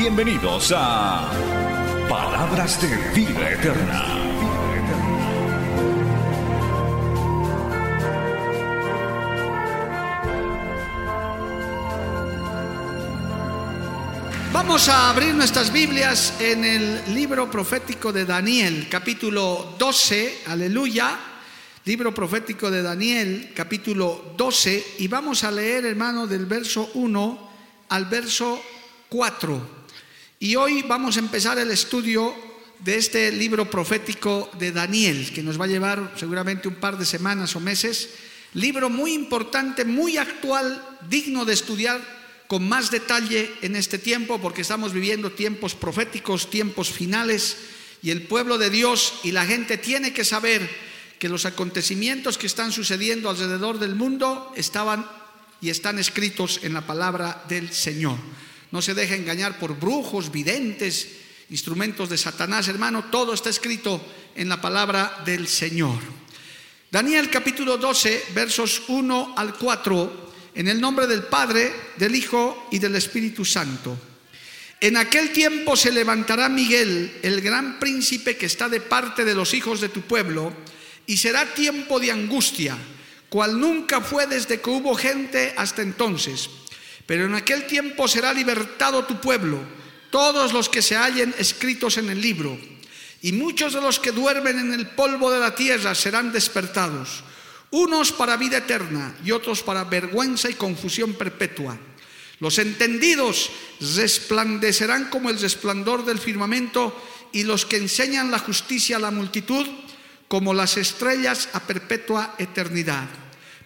Bienvenidos a Palabras de Vida Eterna. Vamos a abrir nuestras Biblias en el libro profético de Daniel, capítulo 12, aleluya. Libro profético de Daniel, capítulo 12, y vamos a leer, hermano, del verso 1 al verso 4. Y hoy vamos a empezar el estudio de este libro profético de Daniel, que nos va a llevar seguramente un par de semanas o meses. Libro muy importante, muy actual, digno de estudiar con más detalle en este tiempo porque estamos viviendo tiempos proféticos, tiempos finales y el pueblo de Dios y la gente tiene que saber que los acontecimientos que están sucediendo alrededor del mundo estaban y están escritos en la palabra del Señor. No se deje engañar por brujos, videntes, instrumentos de Satanás, hermano, todo está escrito en la palabra del Señor. Daniel capítulo 12, versos 1 al 4 en el nombre del Padre, del Hijo y del Espíritu Santo. En aquel tiempo se levantará Miguel, el gran príncipe que está de parte de los hijos de tu pueblo, y será tiempo de angustia, cual nunca fue desde que hubo gente hasta entonces. Pero en aquel tiempo será libertado tu pueblo, todos los que se hallen escritos en el libro, y muchos de los que duermen en el polvo de la tierra serán despertados unos para vida eterna y otros para vergüenza y confusión perpetua. Los entendidos resplandecerán como el resplandor del firmamento y los que enseñan la justicia a la multitud como las estrellas a perpetua eternidad.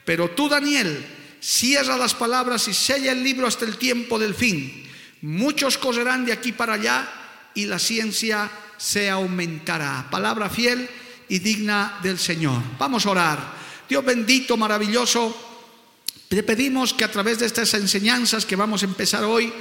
Pero tú, Daniel, cierra las palabras y sella el libro hasta el tiempo del fin. Muchos correrán de aquí para allá y la ciencia se aumentará. Palabra fiel y digna del Señor. Vamos a orar. Dios bendito, maravilloso, te pedimos que a través de estas enseñanzas que vamos a empezar hoy,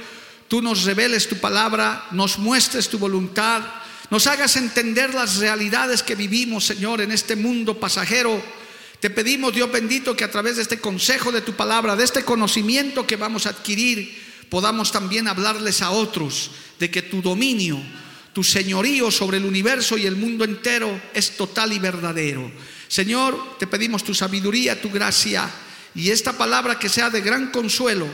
tú nos reveles tu palabra, nos muestres tu voluntad, nos hagas entender las realidades que vivimos, Señor, en este mundo pasajero. Te pedimos, Dios bendito, que a través de este consejo de tu palabra, de este conocimiento que vamos a adquirir, podamos también hablarles a otros de que tu dominio, tu señorío sobre el universo y el mundo entero es total y verdadero. Señor, te pedimos tu sabiduría, tu gracia y esta palabra que sea de gran consuelo,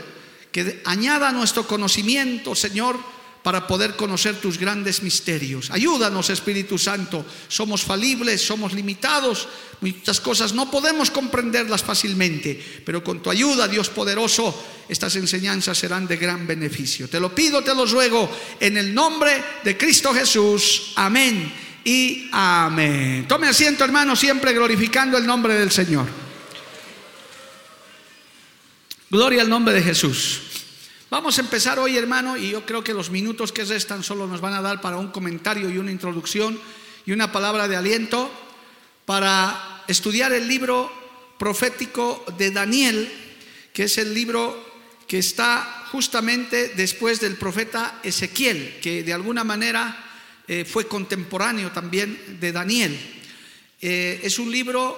que añada a nuestro conocimiento, Señor, para poder conocer tus grandes misterios. Ayúdanos, Espíritu Santo. Somos falibles, somos limitados, muchas cosas no podemos comprenderlas fácilmente, pero con tu ayuda, Dios poderoso, estas enseñanzas serán de gran beneficio. Te lo pido, te lo ruego, en el nombre de Cristo Jesús. Amén y amén. Tome asiento, hermano, siempre glorificando el nombre del Señor. Gloria al nombre de Jesús. Vamos a empezar hoy, hermano, y yo creo que los minutos que restan solo nos van a dar para un comentario y una introducción y una palabra de aliento para estudiar el libro profético de Daniel, que es el libro que está justamente después del profeta Ezequiel, que de alguna manera eh, fue contemporáneo también de Daniel. Eh, es un libro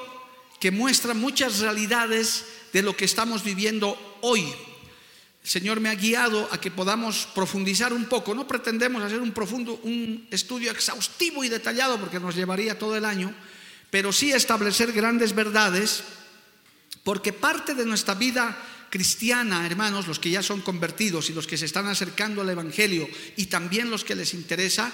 que muestra muchas realidades de lo que estamos viviendo hoy. Señor me ha guiado a que podamos profundizar un poco. No pretendemos hacer un profundo, un estudio exhaustivo y detallado porque nos llevaría todo el año, pero sí establecer grandes verdades, porque parte de nuestra vida cristiana, hermanos, los que ya son convertidos y los que se están acercando al Evangelio y también los que les interesa,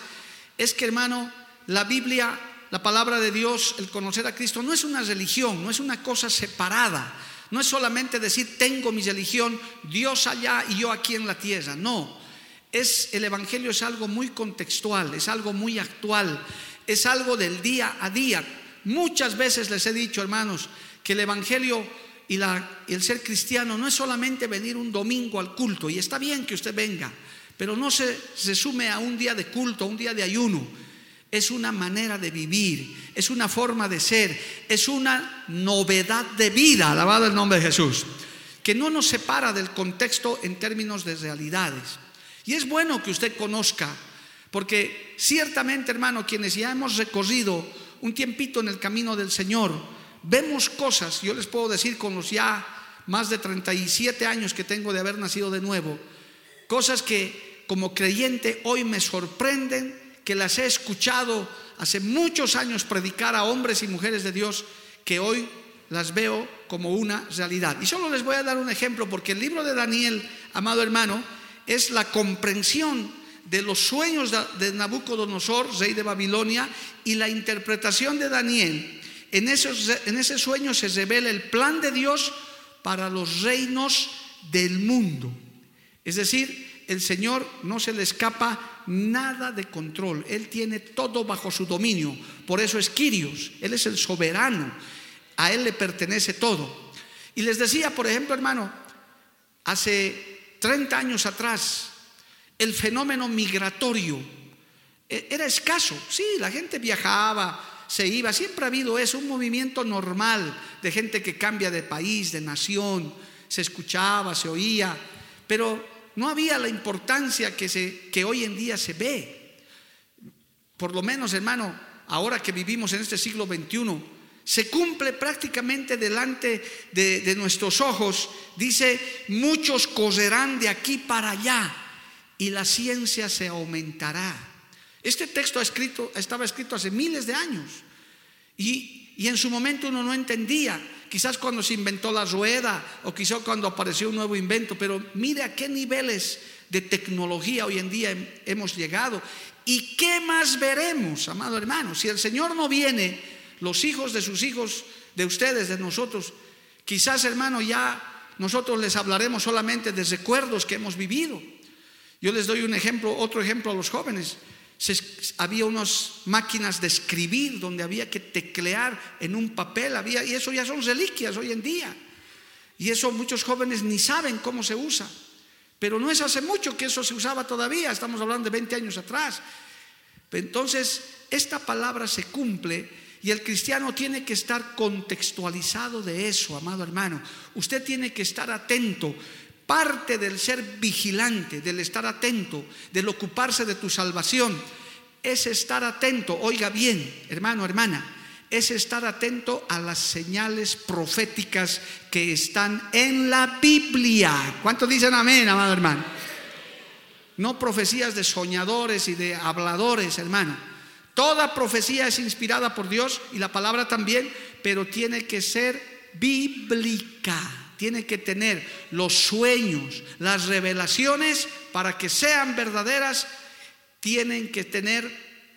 es que, hermano, la Biblia, la palabra de Dios, el conocer a Cristo, no es una religión, no es una cosa separada. No es solamente decir, tengo mi religión, Dios allá y yo aquí en la tierra. No, es el Evangelio es algo muy contextual, es algo muy actual, es algo del día a día. Muchas veces les he dicho, hermanos, que el Evangelio y, la, y el ser cristiano no es solamente venir un domingo al culto, y está bien que usted venga, pero no se, se sume a un día de culto, a un día de ayuno. Es una manera de vivir, es una forma de ser, es una novedad de vida, alabado el nombre de Jesús, que no nos separa del contexto en términos de realidades. Y es bueno que usted conozca, porque ciertamente, hermano, quienes ya hemos recorrido un tiempito en el camino del Señor, vemos cosas, yo les puedo decir con los ya más de 37 años que tengo de haber nacido de nuevo, cosas que como creyente hoy me sorprenden, que las he escuchado hace muchos años predicar a hombres y mujeres de Dios, que hoy las veo como una realidad. Y solo les voy a dar un ejemplo, porque el libro de Daniel, amado hermano, es la comprensión de los sueños de Nabucodonosor, rey de Babilonia, y la interpretación de Daniel. En, en ese sueño se revela el plan de Dios para los reinos del mundo. Es decir, el Señor no se le escapa nada de control. Él tiene todo bajo su dominio. Por eso es Quirios. Él es el soberano. A Él le pertenece todo. Y les decía, por ejemplo, hermano, hace 30 años atrás, el fenómeno migratorio e, era escaso. Sí, la gente viajaba, se iba. Siempre ha habido eso, un movimiento normal de gente que cambia de país, de nación. Se escuchaba, se oía. Pero no había la importancia que, se, que hoy en día se ve. Por lo menos, hermano, ahora que vivimos en este siglo XXI, se cumple prácticamente delante de, de, nuestros ojos. Dice, muchos correrán de aquí para allá y la ciencia se aumentará. Este texto escrito, estaba escrito hace miles de años y, y en su momento uno no entendía quizás cuando se inventó la rueda o quizás cuando apareció un nuevo invento, pero mire a qué niveles de tecnología hoy en día hemos llegado. ¿Y qué más veremos, amado hermano? Si el Señor no viene, los hijos de sus hijos, de ustedes, de nosotros, quizás hermano ya nosotros les hablaremos solamente de recuerdos que hemos vivido. Yo les doy un ejemplo, otro ejemplo a los jóvenes había unas máquinas de escribir donde había que teclear en un papel, había, y eso ya son reliquias hoy en día. Y eso muchos jóvenes ni saben cómo se usa. Pero no es hace mucho que eso se usaba todavía, estamos hablando de 20 años atrás. Entonces, esta palabra se cumple y el cristiano tiene que estar contextualizado de eso, amado hermano. Usted tiene que estar atento Parte del ser vigilante, del estar atento, del ocuparse de tu salvación, es estar atento, oiga bien, hermano, hermana, es estar atento a las señales proféticas que están en la Biblia. ¿Cuántos dicen amén, amado hermano? No profecías de soñadores y de habladores, hermano. Toda profecía es inspirada por Dios y la palabra también, pero tiene que ser bíblica tiene que tener los sueños, las revelaciones, para que sean verdaderas, tienen que tener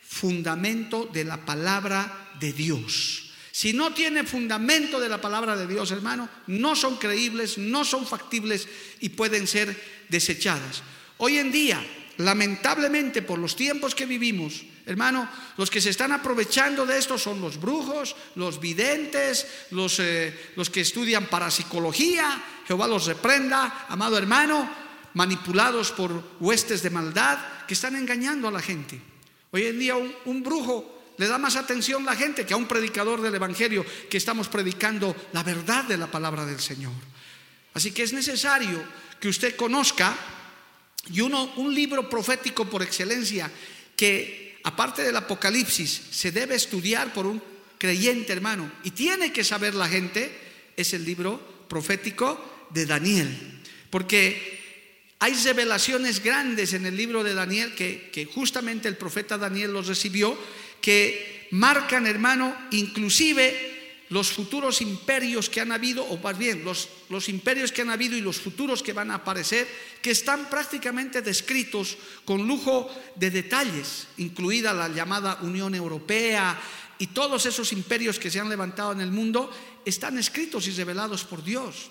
fundamento de la palabra de Dios. Si no tiene fundamento de la palabra de Dios, hermano, no son creíbles, no son factibles y pueden ser desechadas. Hoy en día, lamentablemente por los tiempos que vivimos, Hermano, los que se están aprovechando de esto son los brujos, los videntes, los, eh, los que estudian parapsicología. Jehová los reprenda, amado hermano, manipulados por huestes de maldad que están engañando a la gente. Hoy en día un, brujo le da más atención a la gente que a un predicador del Evangelio que estamos predicando la verdad de la palabra del Señor. Así que es necesario que usted conozca y uno, un libro profético por excelencia que aparte del Apocalipsis, se debe estudiar por un creyente hermano y tiene que saber la gente, es el libro profético de Daniel. Porque hay revelaciones grandes en el libro de Daniel que, justamente el profeta Daniel los recibió, que marcan, hermano, inclusive los futuros imperios que han habido, o más bien los, imperios que han habido y los futuros que van a aparecer, que están prácticamente descritos con lujo de detalles, incluida la llamada Unión Europea y todos esos imperios que se han levantado en el mundo, están escritos y revelados por Dios.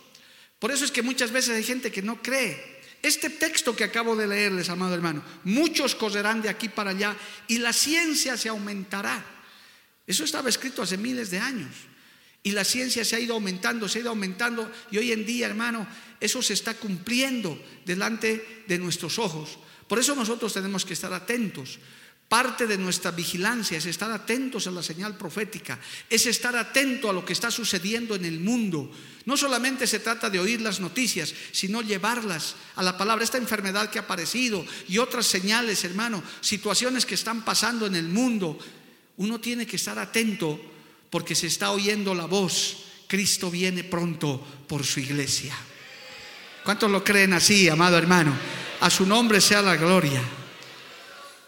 Por eso es que muchas veces hay gente que no cree. Este texto que acabo de leerles, amado hermano, muchos correrán de aquí para allá y la ciencia se aumentará. Eso estaba escrito hace miles de años. Y la ciencia se ha ido aumentando, se ha ido aumentando y hoy en día, hermano, eso se está cumpliendo delante de nuestros ojos. Por eso nosotros tenemos que estar atentos. Parte de nuestra vigilancia es estar atentos a la señal profética, es estar atento a lo que está sucediendo en el mundo. No solamente se trata de oír las noticias, sino llevarlas a la palabra. Esta enfermedad que ha aparecido y otras señales, hermano, situaciones que están pasando en el mundo, uno tiene que estar atento porque se está oyendo la voz. Cristo viene pronto por su iglesia. ¿Cuántos lo creen así, amado hermano? A su nombre sea la gloria.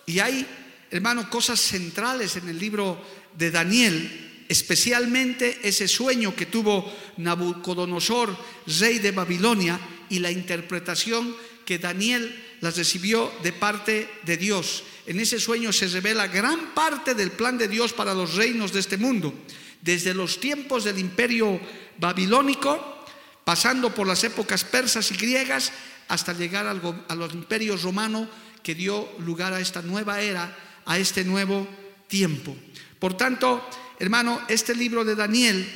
Y hay, hermano, cosas centrales en el libro de Daniel, especialmente ese sueño que tuvo Nabucodonosor, rey de Babilonia, y la interpretación que Daniel las recibió de parte de Dios. En ese sueño se revela gran parte del plan de Dios para los reinos de este mundo, desde los tiempos del imperio babilónico, pasando por las épocas persas y griegas, hasta llegar a los imperios romanos que dio lugar a esta nueva era, a este nuevo tiempo. Por tanto, hermano, este libro de Daniel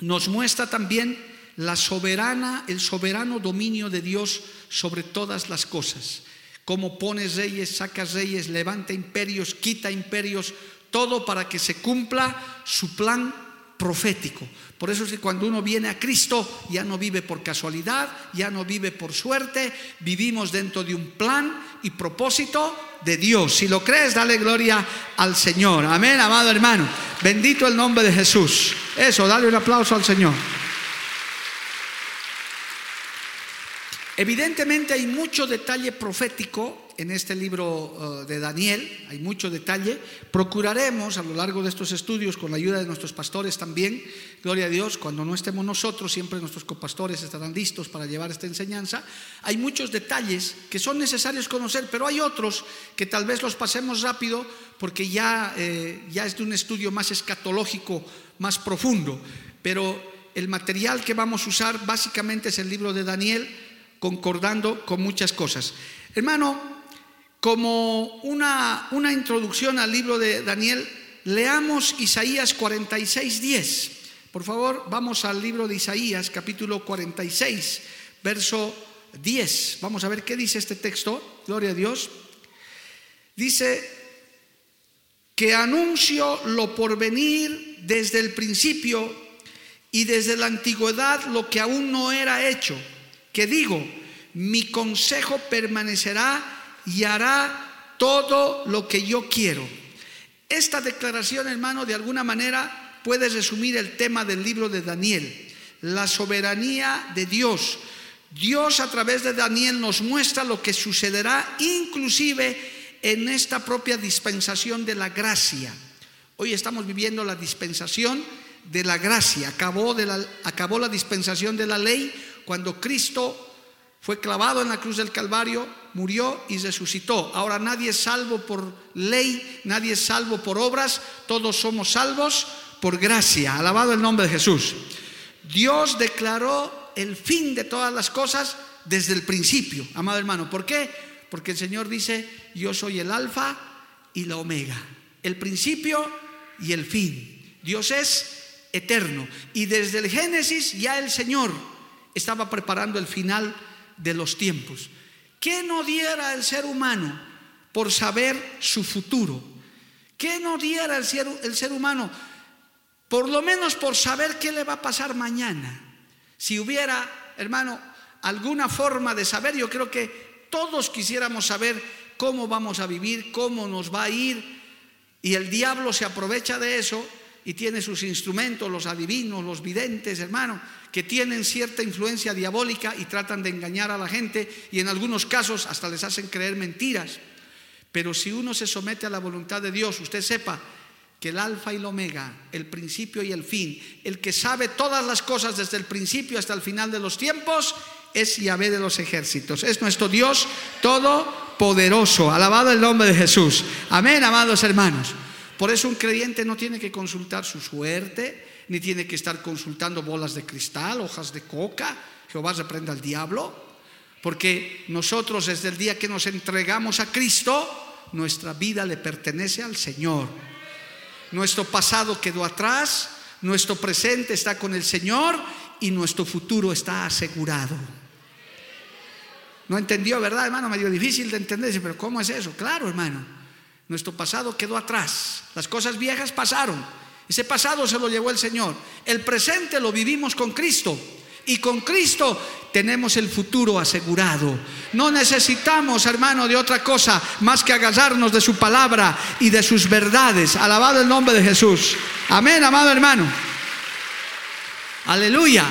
nos muestra también la soberana, el soberano dominio de Dios sobre todas las cosas. Cómo pone reyes, saca reyes, levanta imperios, quita imperios, todo para que se cumpla su plan profético. Por eso es que cuando uno viene a Cristo ya no vive por casualidad, ya no vive por suerte, vivimos dentro de un plan y propósito de Dios. Si lo crees, dale gloria al Señor. Amén, amado hermano. Bendito el nombre de Jesús. Eso, dale un aplauso al Señor. Evidentemente hay mucho detalle profético en este libro uh, de Daniel, hay mucho detalle. Procuraremos a lo largo de estos estudios, con la ayuda de nuestros pastores también, gloria a Dios, cuando no estemos nosotros, siempre nuestros copastores estarán listos para llevar esta enseñanza. Hay muchos detalles que son necesarios conocer, pero hay otros que tal vez los pasemos rápido porque ya, eh, ya es de un estudio más escatológico, más profundo. Pero el material que vamos a usar básicamente es el libro de Daniel concordando con muchas cosas. Hermano, como una, una introducción al libro de Daniel, leamos Isaías 46, 10. Por favor, vamos al libro de Isaías, capítulo 46, verso 10. Vamos a ver qué dice este texto. Gloria a Dios. Dice que anuncio lo por venir desde el principio y desde la antigüedad lo que aún no era hecho que digo, mi consejo permanecerá y hará todo lo que yo quiero. Esta declaración, hermano, de alguna manera puede resumir el tema del libro de Daniel, la soberanía de Dios. Dios a través de Daniel nos muestra lo que sucederá inclusive en esta propia dispensación de la gracia. Hoy estamos viviendo la dispensación de la gracia. Acabó, acabó la dispensación de la ley cuando Cristo fue clavado en la cruz del Calvario, murió y resucitó. Ahora nadie es salvo por ley, nadie es salvo por obras, todos somos salvos por gracia. Alabado el nombre de Jesús. Dios declaró el fin de todas las cosas desde el principio, amado hermano. ¿Por qué? Porque el Señor dice, yo soy el alfa y la omega, el principio y el fin. Dios es eterno. Y desde el Génesis ya el Señor estaba preparando el final de los tiempos. ¿Qué no diera el ser humano por saber su futuro? ¿Qué no diera el ser, el ser humano por lo menos por saber qué le va a pasar mañana? Si hubiera, hermano, alguna forma de saber, yo creo que todos quisiéramos saber cómo vamos a vivir, cómo nos va a ir, y el diablo se aprovecha de eso y tiene sus instrumentos, los adivinos, los videntes, hermano, que tienen cierta influencia diabólica y tratan de engañar a la gente y en algunos casos hasta les hacen creer mentiras. Pero si uno se somete a la voluntad de Dios, usted sepa que el alfa y el omega, el principio y el fin, el que sabe todas las cosas desde el principio hasta el final de los tiempos, es Yahvé de los ejércitos. Es nuestro Dios todopoderoso. Alabado el nombre de Jesús. Amén, amados hermanos. Por eso un creyente no tiene que consultar su suerte, ni tiene que estar consultando bolas de cristal, hojas de coca. Jehová reprenda al diablo. Porque nosotros desde el día que nos entregamos a Cristo, nuestra vida le pertenece al Señor. Nuestro pasado quedó atrás, nuestro presente está con el Señor y nuestro futuro está asegurado. No entendió, ¿verdad, hermano? Medio difícil de entenderse, pero ¿cómo es eso? Claro, hermano. Nuestro pasado quedó atrás. Las cosas viejas pasaron. Ese pasado se lo llevó el Señor. El presente lo vivimos con Cristo. Y con Cristo tenemos el futuro asegurado. No necesitamos, hermano, de otra cosa más que agarrarnos de su palabra y de sus verdades. Alabado el nombre de Jesús. Amén, amado hermano. Aleluya.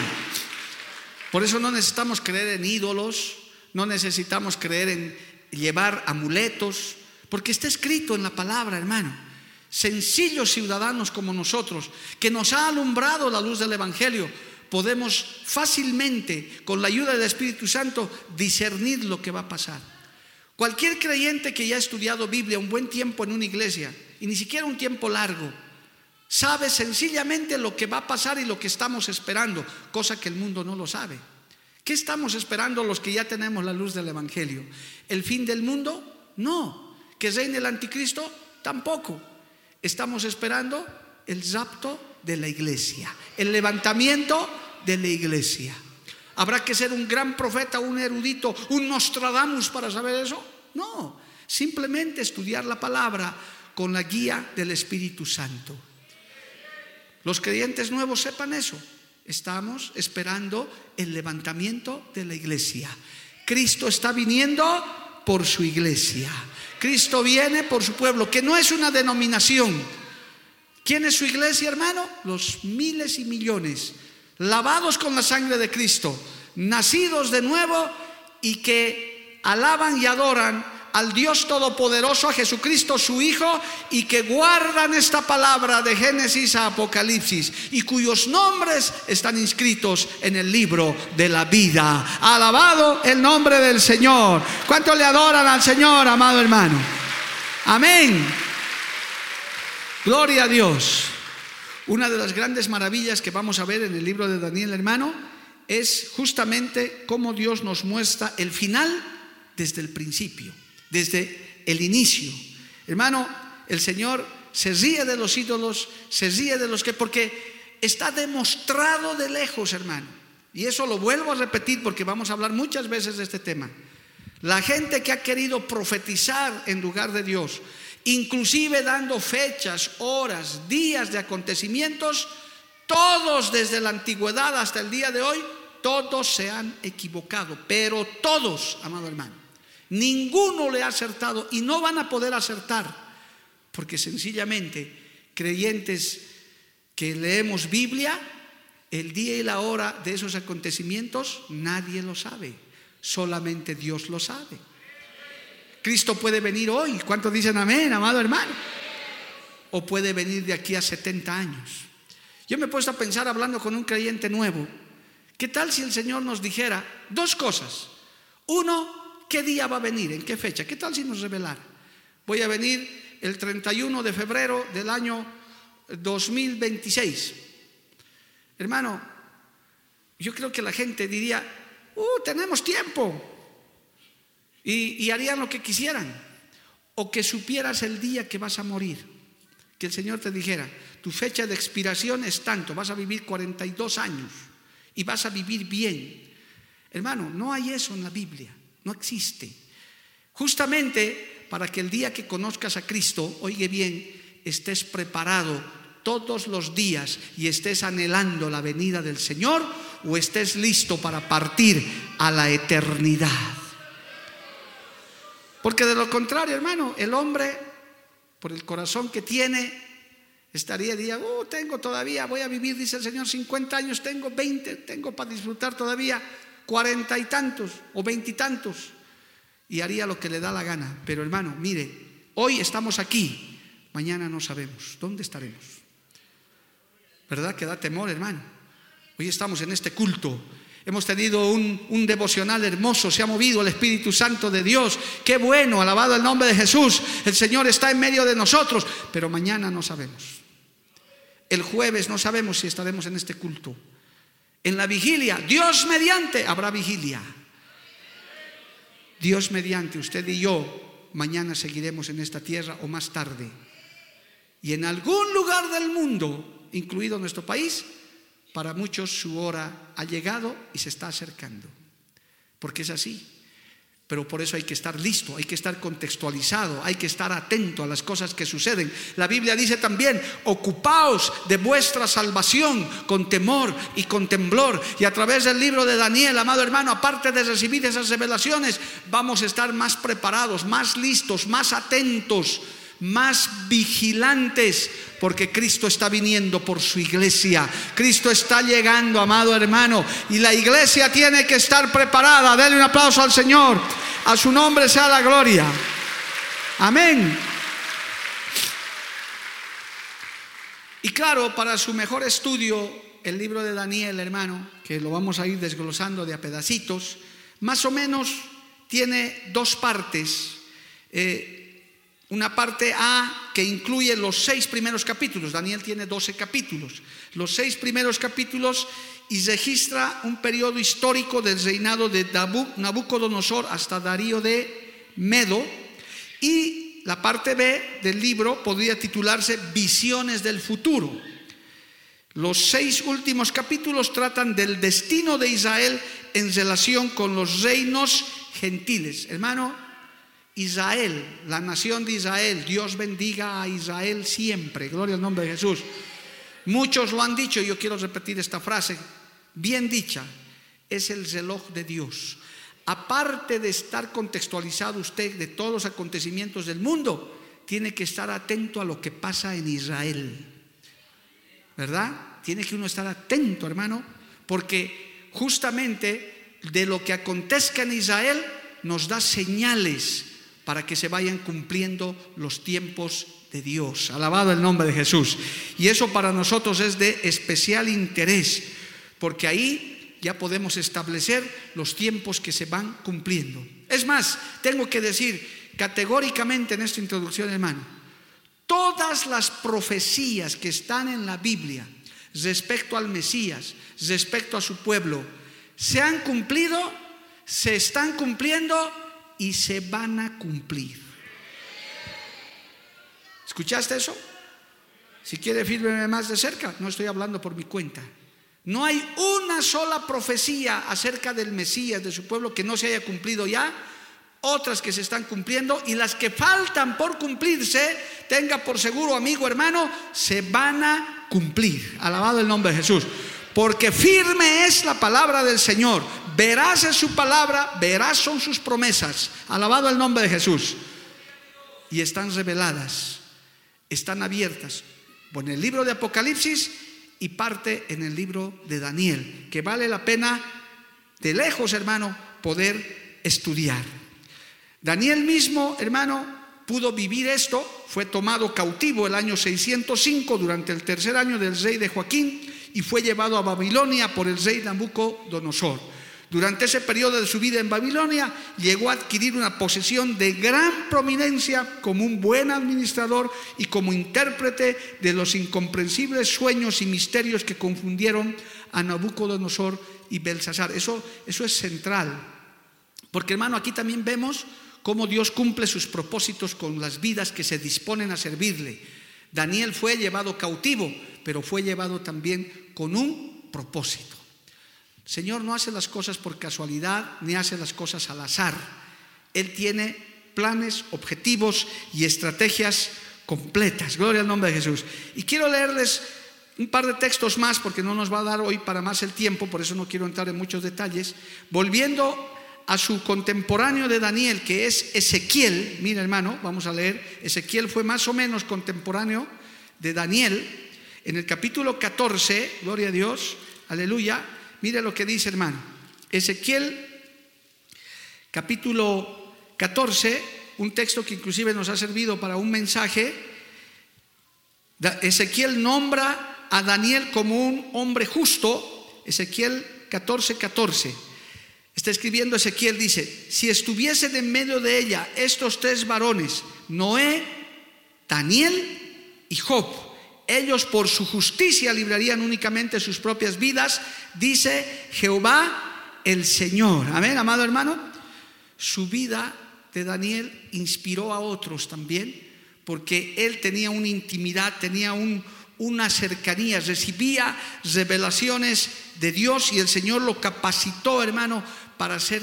Por eso no necesitamos creer en ídolos, no necesitamos creer en llevar amuletos, porque está escrito en la palabra, hermano. Sencillos ciudadanos como nosotros, que nos ha alumbrado la luz del Evangelio, podemos fácilmente, con la ayuda del Espíritu Santo, discernir lo que va a pasar. Cualquier creyente que ya ha estudiado Biblia un buen tiempo en una iglesia, y ni siquiera un tiempo largo, sabe sencillamente lo que va a pasar y lo que estamos esperando, cosa que el mundo no lo sabe. ¿Qué estamos esperando los que ya tenemos la luz del Evangelio? ¿El fin del mundo? No. ¿Que reine el anticristo? Tampoco. Estamos esperando el rapto de la iglesia, el levantamiento de la iglesia. ¿Habrá que ser un gran profeta, un erudito, un Nostradamus para saber eso? No, simplemente estudiar la palabra con la guía del Espíritu Santo. Los creyentes nuevos sepan eso. Estamos esperando el levantamiento de la iglesia. Cristo está viniendo por su iglesia. Cristo viene por su pueblo, que no es una denominación. ¿Quién es su iglesia, hermano? Los miles y millones, lavados con la sangre de Cristo, nacidos de nuevo y que alaban y adoran al Dios Todopoderoso, a Jesucristo su Hijo, y que guardan esta palabra de Génesis a Apocalipsis, y cuyos nombres están inscritos en el libro de la vida. Alabado el nombre del Señor. ¿Cuánto le adoran al Señor, amado hermano? Amén. Gloria a Dios. Una de las grandes maravillas que vamos a ver en el libro de Daniel, hermano, es justamente cómo Dios nos muestra el final desde el principio desde el inicio. Hermano, el Señor se ríe de los ídolos, se ríe de los que, porque está demostrado de lejos, hermano. Y eso lo vuelvo a repetir porque vamos a hablar muchas veces de este tema. La gente que ha querido profetizar en lugar de Dios, inclusive dando fechas, horas, días de acontecimientos, todos desde la antigüedad hasta el día de hoy, todos se han equivocado, pero todos, amado hermano. Ninguno le ha acertado y no van a poder acertar, porque sencillamente creyentes que leemos Biblia, el día y la hora de esos acontecimientos nadie lo sabe, solamente Dios lo sabe. Cristo puede venir hoy, ¿cuántos dicen amén, amado hermano? O puede venir de aquí a 70 años. Yo me he puesto a pensar hablando con un creyente nuevo, ¿qué tal si el Señor nos dijera dos cosas? Uno, ¿Qué día va a venir? ¿En qué fecha? ¿Qué tal si nos revelara? Voy a venir el 31 de febrero del año 2026. Hermano, yo creo que la gente diría, uh, tenemos tiempo. Y, y harían lo que quisieran. O que supieras el día que vas a morir. Que el Señor te dijera, tu fecha de expiración es tanto, vas a vivir 42 años y vas a vivir bien. Hermano, no hay eso en la Biblia. No existe. Justamente para que el día que conozcas a Cristo, oye bien, estés preparado todos los días y estés anhelando la venida del Señor o estés listo para partir a la eternidad. Porque de lo contrario, hermano, el hombre, por el corazón que tiene, estaría día, oh, tengo todavía, voy a vivir, dice el Señor, 50 años, tengo 20, tengo para disfrutar todavía cuarenta y tantos o veintitantos y, haría lo que le da la gana. Pero hermano, mire, hoy estamos aquí, mañana no sabemos dónde estaremos. ¿Verdad que da temor, hermano? Hoy estamos en este culto. Hemos tenido un, un, devocional hermoso, se ha movido el Espíritu Santo de Dios. Qué bueno, alabado el nombre de Jesús. El Señor está en medio de nosotros, pero mañana no sabemos. El jueves no sabemos si estaremos en este culto. En la vigilia, Dios mediante, habrá vigilia. Dios mediante, usted y yo, mañana seguiremos en esta tierra o más tarde. Y en algún lugar del mundo incluido nuestro país, para muchos su hora ha llegado y se está acercando. Porque es así. Pero por eso hay que estar listo, hay que estar contextualizado, hay que estar atento a las cosas que suceden. La Biblia dice también, ocupaos de vuestra salvación con temor y con temblor. Y a través del libro de Daniel, amado hermano, aparte de recibir esas revelaciones, vamos a estar más preparados, más listos, más atentos, más vigilantes, porque Cristo está viniendo por su iglesia. Cristo está llegando, amado hermano, y la iglesia tiene que estar preparada. Denle un aplauso al Señor. A su nombre sea la gloria. Amén. Y claro, para su mejor estudio, el libro de Daniel, hermano, que lo vamos a ir desglosando de a pedacitos, más o menos tiene dos partes. Eh, una parte A que incluye los seis primeros capítulos. Daniel tiene doce capítulos. Los seis primeros capítulos y registra un periodo histórico del reinado de Nabucodonosor hasta Darío de Medo. Y la parte B del libro podría titularse Visiones del futuro. Los seis últimos capítulos tratan del destino de Israel en relación con los reinos gentiles. Hermano, Israel, la nación de Israel, Dios bendiga a Israel siempre, gloria al nombre de Jesús. Muchos lo han dicho, yo quiero repetir esta frase, bien dicha, es el reloj de Dios. Aparte de estar contextualizado usted de todos los acontecimientos del mundo, tiene que estar atento a lo que pasa en Israel. ¿Verdad? Tiene que uno estar atento, hermano, porque justamente de lo que acontezca en Israel nos da señales para que se vayan cumpliendo los tiempos de Dios. Alabado el nombre de Jesús. Y eso para nosotros es de especial interés porque ahí ya podemos establecer los tiempos que se van cumpliendo. Es más, tengo que decir categóricamente en esta introducción, hermano, todas las profecías que están en la Biblia respecto al Mesías, respecto a su pueblo, se han cumplido, se están cumpliendo y se van a cumplir. ¿Escuchaste eso? Si quiere, fírmeme más de cerca. No estoy hablando por mi cuenta. No hay una sola profecía acerca del Mesías, de su pueblo, que no se haya cumplido ya. Otras que se están cumpliendo y las que faltan por cumplirse, tenga por seguro, amigo, hermano, se van a cumplir. Alabado el nombre de Jesús. Porque firme es la palabra del Señor. Verás es su palabra, verás son sus promesas. Alabado el nombre de Jesús. Y están reveladas, están abiertas. Bueno, en el libro de Apocalipsis y parte en el libro de Daniel, que vale la pena de lejos, hermano, poder estudiar. Daniel mismo, hermano, pudo vivir esto, fue tomado cautivo el año 605 durante el tercer año del rey de Joaquín y fue llevado a Babilonia por el rey Nabucodonosor. Durante ese periodo de su vida en Babilonia llegó a adquirir una posición de gran prominencia como un buen administrador y como intérprete de los incomprensibles sueños y misterios que confundieron a Nabucodonosor y Belsasar. Eso, eso es central. Porque hermano, aquí también vemos cómo Dios cumple sus propósitos con las vidas que se disponen a servirle. Daniel fue llevado cautivo, pero fue llevado también con un propósito. Señor no hace las cosas por casualidad ni hace las cosas al azar. Él tiene planes, objetivos y estrategias completas. Gloria al nombre de Jesús. Y quiero leerles un par de textos más porque no nos va a dar hoy para más el tiempo, por eso no quiero entrar en muchos detalles. Volviendo a su contemporáneo de Daniel, que es Ezequiel, mira hermano, vamos a leer, Ezequiel fue más o menos contemporáneo de Daniel, en el capítulo 14, gloria a Dios, aleluya, Mire lo que dice, hermano. Ezequiel, capítulo 14, un texto que inclusive nos ha servido para un mensaje. Ezequiel nombra a Daniel como un hombre justo. Ezequiel 14, 14. Está escribiendo Ezequiel, dice, si estuviesen en medio de ella estos tres varones, Noé, Daniel y Job, ellos por su justicia librarían únicamente sus propias vidas, dice Jehová el Señor. Amén, amado hermano. Su vida de Daniel inspiró a otros también, porque él tenía una intimidad, tenía un, una cercanía, recibía revelaciones de Dios y el Señor lo capacitó, hermano, para ser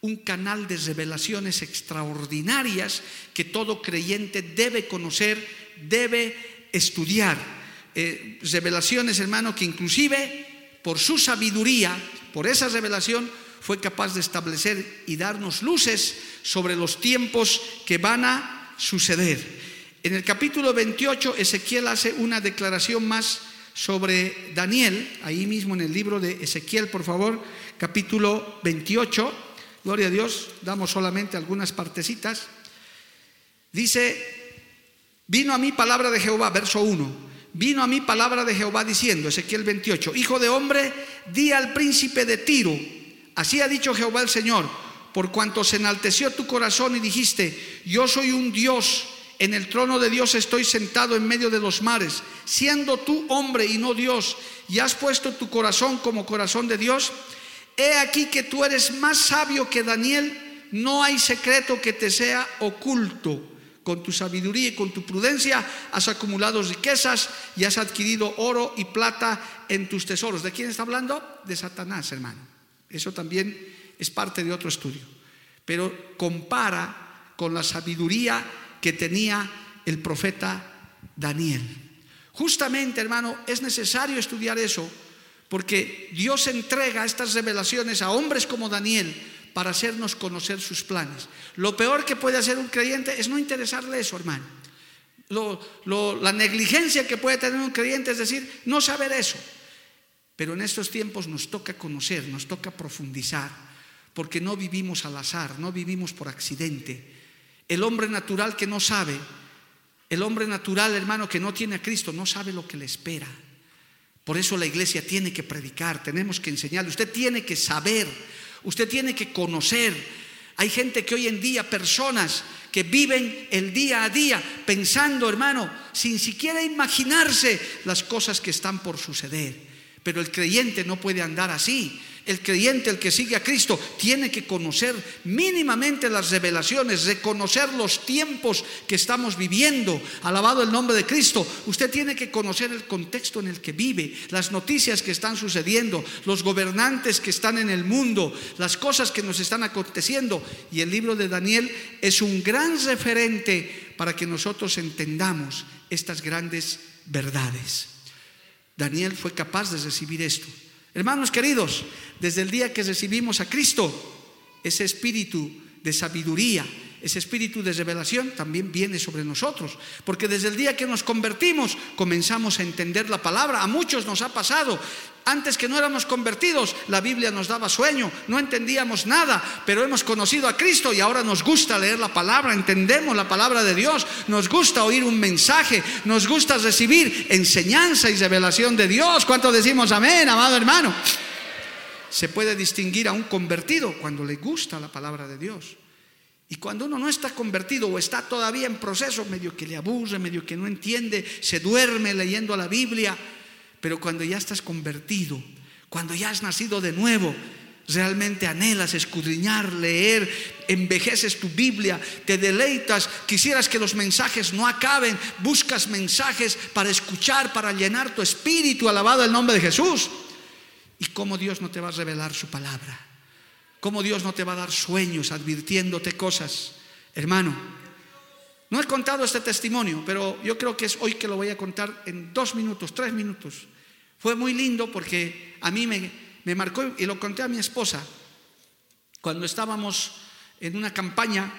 un canal de revelaciones extraordinarias que todo creyente debe conocer, debe estudiar. Eh, revelaciones, hermano, que inclusive por su sabiduría, por esa revelación, fue capaz de establecer y darnos luces sobre los tiempos que van a suceder. En el capítulo 28, Ezequiel hace una declaración más sobre Daniel, ahí mismo en el libro de Ezequiel, por favor, capítulo 28, gloria a Dios, damos solamente algunas partecitas. Dice, vino a mí palabra de Jehová, verso 1. Vino a mí palabra de Jehová diciendo, Ezequiel 28, Hijo de hombre, di al príncipe de Tiro, así ha dicho Jehová el Señor, por cuanto se enalteció tu corazón y dijiste, yo soy un Dios, en el trono de Dios estoy sentado en medio de los mares, siendo tú hombre y no Dios, y has puesto tu corazón como corazón de Dios, he aquí que tú eres más sabio que Daniel, no hay secreto que te sea oculto. Con tu sabiduría y con tu prudencia has acumulado riquezas y has adquirido oro y plata en tus tesoros. ¿De quién está hablando? De Satanás, hermano. Eso también es parte de otro estudio. Pero compara con la sabiduría que tenía el profeta Daniel. Justamente, hermano, es necesario estudiar eso porque Dios entrega estas revelaciones a hombres como Daniel para hacernos conocer sus planes. Lo peor que puede hacer un creyente es no interesarle eso, hermano. la negligencia que puede tener un creyente es decir, no saber eso. Pero en estos tiempos nos toca conocer, nos toca profundizar, porque no vivimos al azar, no vivimos por accidente. El hombre natural que no sabe, el hombre natural, hermano, que no tiene a Cristo, no sabe lo que le espera. Por eso la iglesia tiene que predicar, tenemos que enseñarle, usted tiene que saber Usted tiene que conocer. Hay gente que hoy en día, personas que viven el día a día pensando, hermano, sin siquiera imaginarse las cosas que están por suceder. Pero el creyente no puede andar así. El creyente, el que sigue a Cristo, tiene que conocer mínimamente las revelaciones, reconocer los tiempos que estamos viviendo. Alabado el nombre de Cristo. Usted tiene que conocer el contexto en el que vive, las noticias que están sucediendo, los gobernantes que están en el mundo, las cosas que nos están aconteciendo. Y el libro de Daniel es un gran referente para que nosotros entendamos estas grandes verdades. Daniel fue capaz de recibir esto. Hermanos queridos, desde el día que recibimos a Cristo, ese espíritu de sabiduría, ese espíritu de revelación también viene sobre nosotros. Porque desde el día que nos convertimos comenzamos a entender la palabra. A muchos nos ha pasado. Antes que no éramos convertidos, la Biblia nos daba sueño, no entendíamos nada, pero hemos conocido a Cristo y ahora nos gusta leer la palabra, entendemos la palabra de Dios, nos gusta oír un mensaje, nos gusta recibir enseñanza y revelación de Dios. ¿Cuánto decimos amén, amado hermano? Se puede distinguir a un convertido cuando le gusta la palabra de Dios. Y cuando uno no está convertido o está todavía en proceso, medio que le aburre, medio que no entiende, se duerme leyendo la Biblia, pero cuando ya estás convertido, cuando ya has nacido de nuevo, realmente anhelas escudriñar, leer, envejeces tu Biblia, te deleitas, quisieras que los mensajes no acaben, buscas mensajes para escuchar, para llenar tu espíritu, alabado el nombre de Jesús. ¿Y cómo Dios no te va a revelar su palabra? Cómo Dios no te va a dar sueños advirtiéndote cosas. Hermano, no he contado este testimonio, pero yo creo que es hoy que lo voy a contar en dos minutos, tres minutos. Fue muy lindo porque a mí me, me marcó y lo conté a mi esposa cuando estábamos en una campaña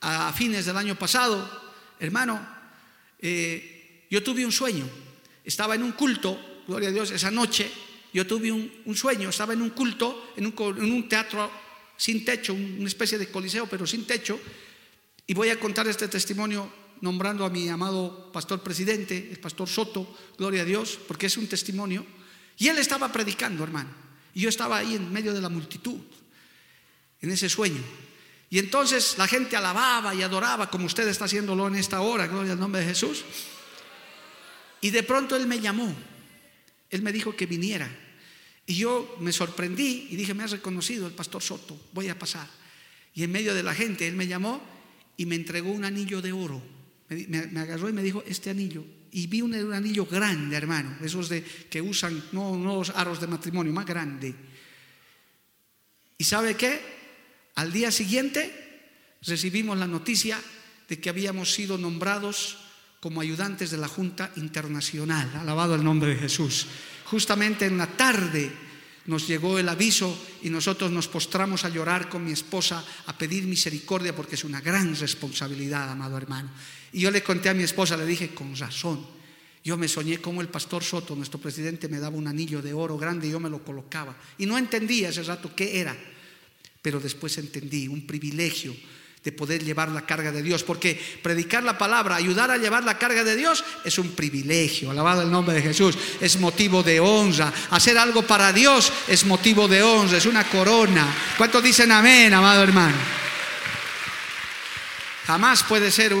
a fines del año pasado. Hermano, eh, yo tuve un sueño. Estaba en un culto, gloria a Dios, esa noche yo tuve un, sueño, estaba en un culto, en un, teatro sin techo, una especie de coliseo, pero sin techo, y voy a contar este testimonio nombrando a mi amado pastor presidente, el pastor Soto, gloria a Dios, porque es un testimonio, y él estaba predicando, hermano, y yo estaba ahí en medio de la multitud, en ese sueño. Y entonces la gente alababa y adoraba como usted está haciéndolo en esta hora, gloria al nombre de Jesús. Y de pronto él me llamó él me dijo que viniera. Y yo me sorprendí y dije, me has reconocido el pastor Soto, voy a pasar. Y en medio de la gente, él me llamó y me entregó un anillo de oro. Me, agarró y me dijo, este anillo y vi un, anillo grande, hermano, esos de que usan no, no los aros de matrimonio, más grande. ¿Y sabe qué? Al día siguiente recibimos la noticia de que habíamos sido nombrados como ayudantes de la Junta Internacional. Alabado el nombre de Jesús. Justamente en la tarde nos llegó el aviso y nosotros nos postramos a llorar con mi esposa, a pedir misericordia, porque es una gran responsabilidad, amado hermano. Y yo le conté a mi esposa, le dije, con razón. Yo me soñé como el pastor Soto, nuestro presidente, me daba un anillo de oro grande y yo me lo colocaba. Y no entendía ese rato qué era, pero después entendí, un privilegio de poder llevar la carga de Dios, porque predicar la palabra, ayudar a llevar la carga de Dios es un privilegio, alabado el nombre de Jesús, es motivo de honra, hacer algo para Dios es motivo de honra, es una corona. ¿Cuántos dicen amén, amado hermano? Jamás puede ser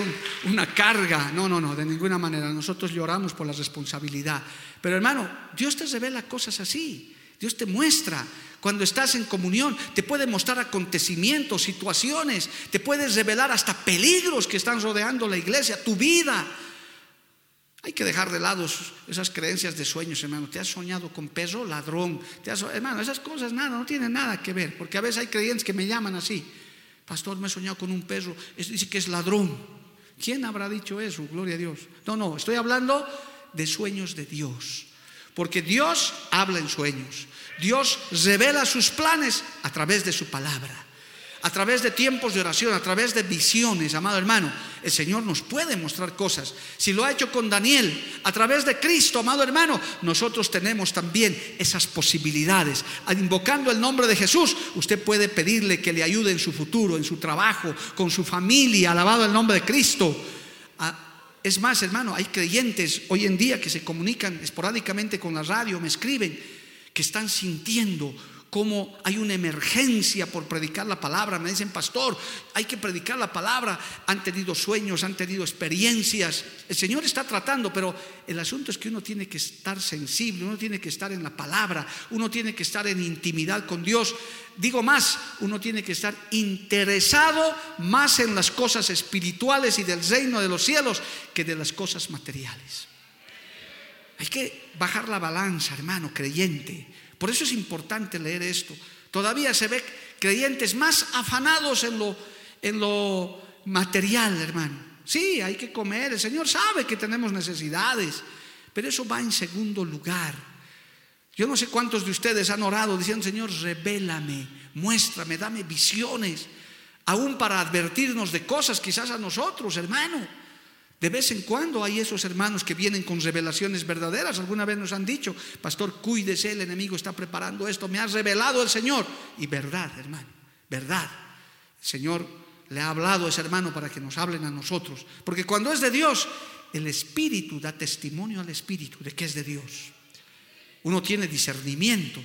una carga, no, no, no, de ninguna manera, nosotros lloramos por la responsabilidad, pero hermano, Dios te revela cosas así, Dios te muestra cuando estás en comunión, te puede mostrar acontecimientos, situaciones, te puedes revelar hasta peligros que están rodeando la iglesia, tu vida. Hay que dejar de lado esas creencias de sueños, hermano. ¿Te has soñado con perro, ladrón? ¿Te hermano, esas cosas nada, no tienen nada que ver, porque a veces hay creyentes que me llaman así. Pastor, me he soñado con un perro, dice que es ladrón. ¿Quién habrá dicho eso? Gloria a Dios. No, no, estoy hablando de sueños de Dios. Porque Dios habla en sueños. Dios revela sus planes a través de su palabra. A través de tiempos de oración, a través de visiones, amado hermano, el Señor nos puede mostrar cosas. Si lo ha hecho con Daniel, a través de Cristo, amado hermano, nosotros tenemos también esas posibilidades. Invocando el nombre de Jesús, usted puede pedirle que le ayude en su futuro, en su trabajo, con su familia, alabado el nombre de Cristo. Ah, es más, hermano, hay creyentes hoy en día que se comunican esporádicamente con la radio, me escriben, que están sintiendo cómo hay una emergencia por predicar la palabra. Me dicen, pastor, hay que predicar la palabra. Han tenido sueños, han tenido experiencias. El Señor está tratando, pero el asunto es que uno tiene que estar sensible, uno tiene que estar en la palabra, uno tiene que estar en intimidad con Dios. Digo más, uno tiene que estar interesado más en las cosas espirituales y del reino de los cielos que de las cosas materiales. Hay que bajar la balanza, hermano, creyente. Por eso es importante leer esto. Todavía se ve creyentes más afanados en lo, en lo material, hermano. Sí, hay que comer. El Señor sabe que tenemos necesidades, pero eso va en segundo lugar. Yo no sé cuántos de ustedes han orado diciendo, Señor, revélame, muéstrame, dame visiones, aún para advertirnos de cosas quizás a nosotros, hermano. De vez en cuando hay esos hermanos que vienen con revelaciones verdaderas. Alguna vez nos han dicho, pastor, cuídese, el enemigo está preparando esto, me ha revelado el Señor. Y verdad, hermano, verdad. El Señor le ha hablado a ese hermano para que nos hablen a nosotros. Porque cuando es de Dios, el Espíritu da testimonio al Espíritu de que es de Dios. Uno tiene discernimiento,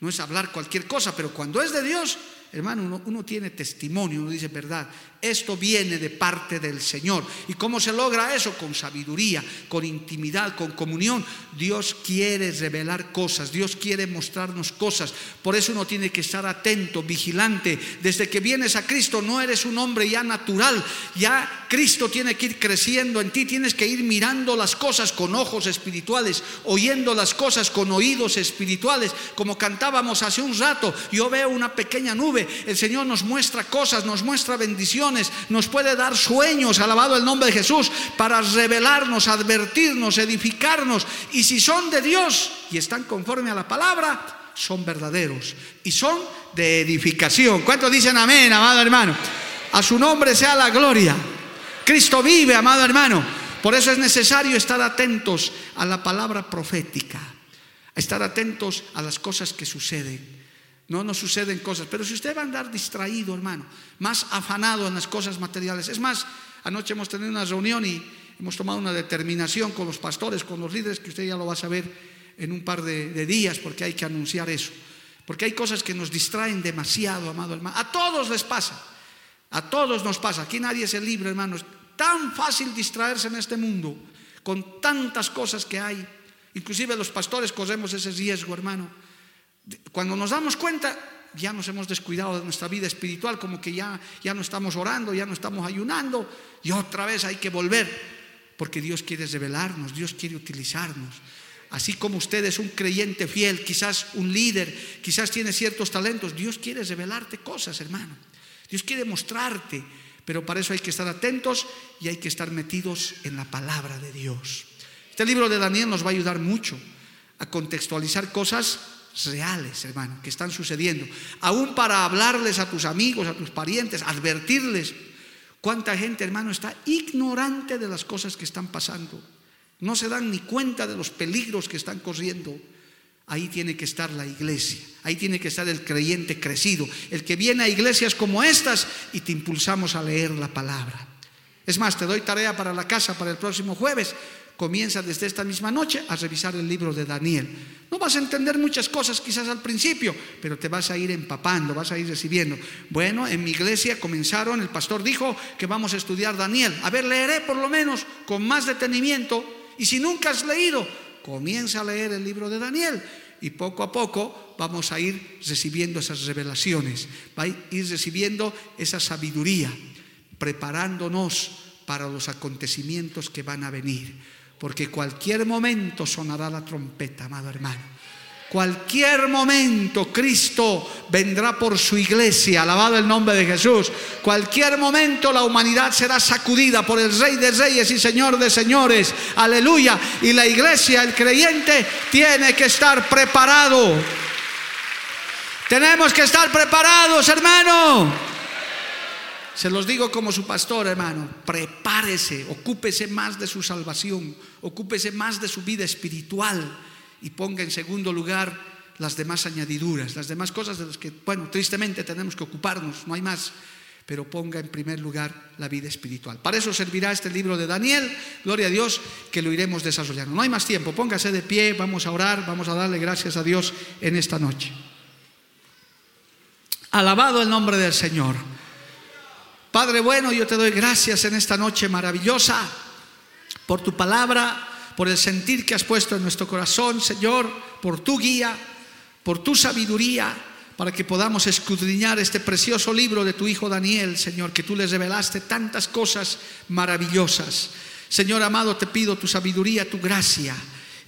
no es hablar cualquier cosa, pero cuando es de Dios, hermano, uno, tiene testimonio, uno dice verdad, esto viene de parte del Señor. ¿Y cómo se logra eso? Con sabiduría, con intimidad, con comunión. Dios quiere revelar cosas, Dios quiere mostrarnos cosas. Por eso uno tiene que estar atento, vigilante. Desde que vienes a Cristo no eres un hombre ya natural, ya Cristo tiene que ir creciendo en ti, tienes que ir mirando las cosas con ojos espirituales, oyendo las cosas con oídos espirituales, como cantábamos hace un rato. Yo veo una pequeña nube, el Señor nos muestra cosas, nos muestra bendiciones, nos puede dar sueños, alabado el nombre de Jesús, para revelarnos, advertirnos, edificarnos. Y si son de Dios y están conforme a la palabra, son verdaderos y son de edificación. ¿Cuántos dicen amén, amado hermano? A su nombre sea la gloria. Cristo vive, amado hermano. Por eso es necesario estar atentos a la palabra profética, estar atentos a las cosas que suceden. No nos suceden cosas, pero si usted va a andar distraído, hermano, más afanado en las cosas materiales. Es más, anoche hemos tenido una reunión y hemos tomado una determinación con los pastores, con los líderes, que usted ya lo va a saber en un par de, días, porque hay que anunciar eso. Porque hay cosas que nos distraen demasiado, amado hermano. A todos les pasa. A todos nos pasa, aquí nadie es libre, hermano. Tan fácil distraerse en este mundo con tantas cosas que hay. Inclusive los pastores corremos ese riesgo, hermano. Cuando nos damos cuenta, ya nos hemos descuidado de nuestra vida espiritual, como que ya, ya no estamos orando, ya no estamos ayunando, y otra vez hay que volver. porque Dios quiere revelarnos, Dios quiere utilizarnos. Así como usted es un creyente fiel, quizás un líder, quizás tiene ciertos talentos, Dios quiere revelarte cosas, hermano. Dios quiere mostrarte, pero para eso hay que estar atentos y hay que estar metidos en la palabra de Dios. Este libro de Daniel nos va a ayudar mucho a contextualizar cosas reales, hermano, que están sucediendo. Aún para hablarles a tus amigos, a tus parientes, advertirles. ¿Cuánta gente, hermano, está ignorante de las cosas que están pasando? No se dan ni cuenta de los peligros que están corriendo. Ahí tiene que estar la iglesia, ahí tiene que estar el creyente crecido, el que viene a iglesias como estas y te impulsamos a leer la palabra. Es más, te doy tarea para la casa para el próximo jueves. Comienza desde esta misma noche a revisar el libro de Daniel. No vas a entender muchas cosas quizás al principio, pero te vas a ir empapando, vas a ir recibiendo. Bueno, en mi iglesia comenzaron, el pastor dijo que vamos a estudiar Daniel. A ver, leeré por lo menos con más detenimiento. Y si nunca has leído, comienza a leer el libro de Daniel y poco a poco vamos a ir recibiendo esas revelaciones, va a ir recibiendo esa sabiduría, preparándonos para los acontecimientos que van a venir, porque cualquier momento sonará la trompeta, amado hermano. Cualquier momento Cristo vendrá por su iglesia, alabado el nombre de Jesús. Cualquier momento la humanidad será sacudida por el Rey de Reyes y Señor de Señores. Aleluya. Y la iglesia, el creyente, tiene que estar preparado. Tenemos que estar preparados, hermano. Se los digo como su pastor, hermano. Prepárese, ocúpese más de su salvación, ocúpese más de su vida espiritual y ponga en segundo lugar las demás añadiduras, las demás cosas de las que, bueno, tristemente tenemos que ocuparnos, no hay más, pero ponga en primer lugar la vida espiritual. Para eso servirá este libro de Daniel, gloria a Dios, que lo iremos desarrollando. No hay más tiempo, póngase de pie, vamos a orar, vamos a darle gracias a Dios en esta noche. Alabado el nombre del Señor. Padre bueno, yo te doy gracias en esta noche maravillosa por tu palabra por el sentir que has puesto en nuestro corazón, Señor, por tu guía, por tu sabiduría, para que podamos escudriñar este precioso libro de tu Hijo Daniel, Señor, que tú les revelaste tantas cosas maravillosas. Señor amado, te pido tu sabiduría, tu gracia,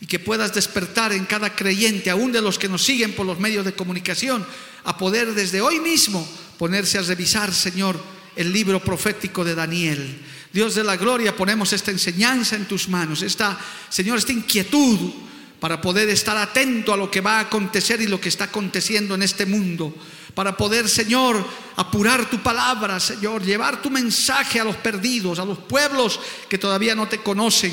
y que puedas despertar en cada creyente, aún de los que nos siguen por los medios de comunicación, a poder desde hoy mismo ponerse a revisar, Señor, el libro profético de Daniel Dios de la gloria, ponemos esta enseñanza en tus manos, esta, Señor, esta inquietud para poder estar atento a lo que va a acontecer y lo que está aconteciendo en este mundo, para poder, Señor, apurar tu palabra, Señor, llevar tu mensaje a los perdidos, a los pueblos que todavía no te conocen,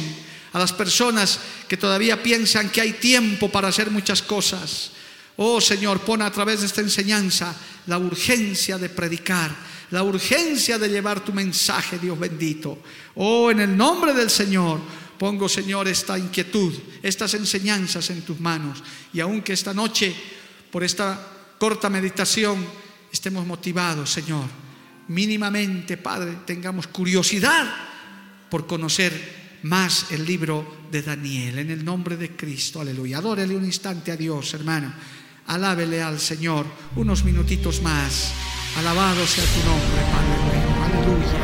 a las personas que todavía piensan que hay tiempo para hacer muchas cosas. Oh Señor, pon a través de esta enseñanza la urgencia de predicar la urgencia de llevar tu mensaje, Dios bendito. Oh, en el nombre del Señor, pongo, Señor, esta inquietud, estas enseñanzas en tus manos. Y aunque esta noche, por esta corta meditación, estemos motivados, Señor, mínimamente, Padre, tengamos curiosidad por conocer más el libro de Daniel. En el nombre de Cristo, aleluya. Adórele un instante a Dios, hermano. Alábele al Señor unos minutitos más. Alabado sea tu nombre, Padre bueno. Aleluya.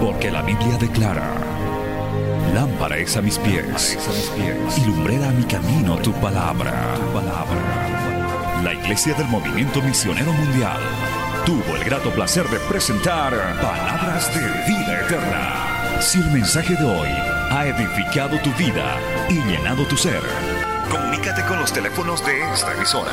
Porque la Biblia declara, lámpara es a mis pies, y lumbrera a mi camino tu palabra. tu palabra. La Iglesia del Movimiento Misionero Mundial tuvo el grato placer de presentar Palabras de Vida Eterna. Si el mensaje de hoy ha edificado tu vida y llenado tu ser, comunícate con los teléfonos de esta emisora